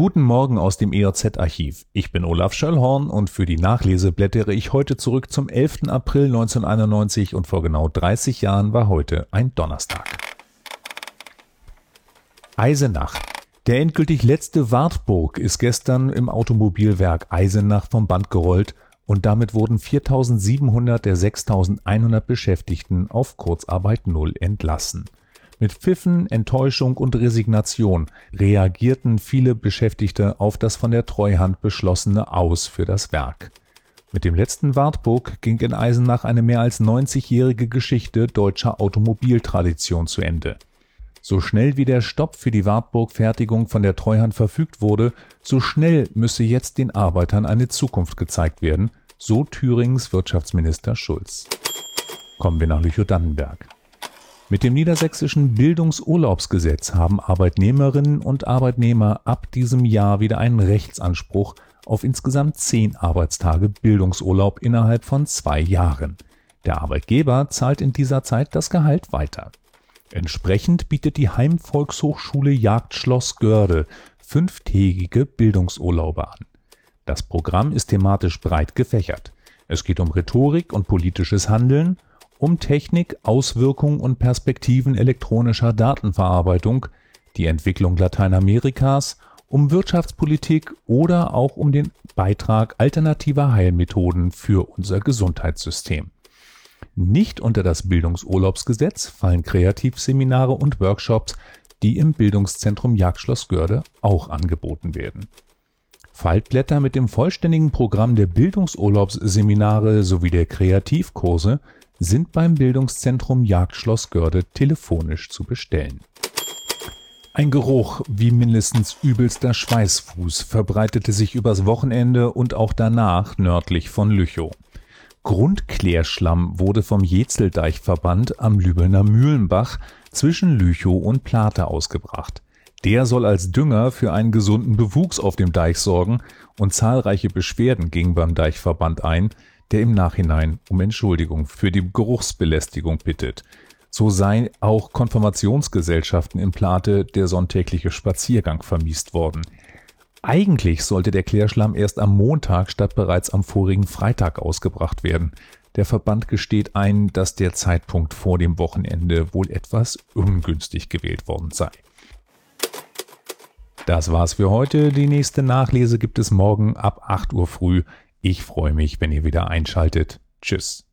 Guten Morgen aus dem ERZ-Archiv. Ich bin Olaf Schöllhorn und für die Nachlese blättere ich heute zurück zum 11. April 1991 und vor genau 30 Jahren war heute ein Donnerstag. Eisenach. Der endgültig letzte Wartburg ist gestern im Automobilwerk Eisenach vom Band gerollt und damit wurden 4700 der 6100 Beschäftigten auf Kurzarbeit Null entlassen. Mit Pfiffen, Enttäuschung und Resignation reagierten viele Beschäftigte auf das von der Treuhand beschlossene Aus für das Werk. Mit dem letzten Wartburg ging in Eisenach eine mehr als 90-jährige Geschichte deutscher Automobiltradition zu Ende. So schnell wie der Stopp für die Wartburg-Fertigung von der Treuhand verfügt wurde, so schnell müsse jetzt den Arbeitern eine Zukunft gezeigt werden, so Thürings Wirtschaftsminister Schulz. Kommen wir nach Lüchow-Dannenberg. Mit dem niedersächsischen Bildungsurlaubsgesetz haben Arbeitnehmerinnen und Arbeitnehmer ab diesem Jahr wieder einen Rechtsanspruch auf insgesamt zehn Arbeitstage Bildungsurlaub innerhalb von zwei Jahren. Der Arbeitgeber zahlt in dieser Zeit das Gehalt weiter. Entsprechend bietet die Heimvolkshochschule Jagdschloss Görde fünftägige Bildungsurlaube an. Das Programm ist thematisch breit gefächert. Es geht um Rhetorik und politisches Handeln, um Technik, Auswirkungen und Perspektiven elektronischer Datenverarbeitung, die Entwicklung Lateinamerikas, um Wirtschaftspolitik oder auch um den Beitrag alternativer Heilmethoden für unser Gesundheitssystem. Nicht unter das Bildungsurlaubsgesetz fallen Kreativseminare und Workshops, die im Bildungszentrum Jagdschloss Görde auch angeboten werden. Faltblätter mit dem vollständigen Programm der Bildungsurlaubsseminare sowie der Kreativkurse sind beim Bildungszentrum Jagdschloss Görde telefonisch zu bestellen. Ein Geruch wie mindestens übelster Schweißfuß verbreitete sich übers Wochenende und auch danach nördlich von Lüchow. Grundklärschlamm wurde vom Jetzeldeichverband am Lübelner Mühlenbach zwischen Lüchow und Plate ausgebracht. Der soll als Dünger für einen gesunden Bewuchs auf dem Deich sorgen und zahlreiche Beschwerden gingen beim Deichverband ein, der im Nachhinein um Entschuldigung für die Geruchsbelästigung bittet. So sei auch Konfirmationsgesellschaften in Plate der sonntägliche Spaziergang vermiest worden. Eigentlich sollte der Klärschlamm erst am Montag statt bereits am vorigen Freitag ausgebracht werden. Der Verband gesteht ein, dass der Zeitpunkt vor dem Wochenende wohl etwas ungünstig gewählt worden sei. Das war's für heute. Die nächste Nachlese gibt es morgen ab 8 Uhr früh ich freue mich, wenn ihr wieder einschaltet. Tschüss.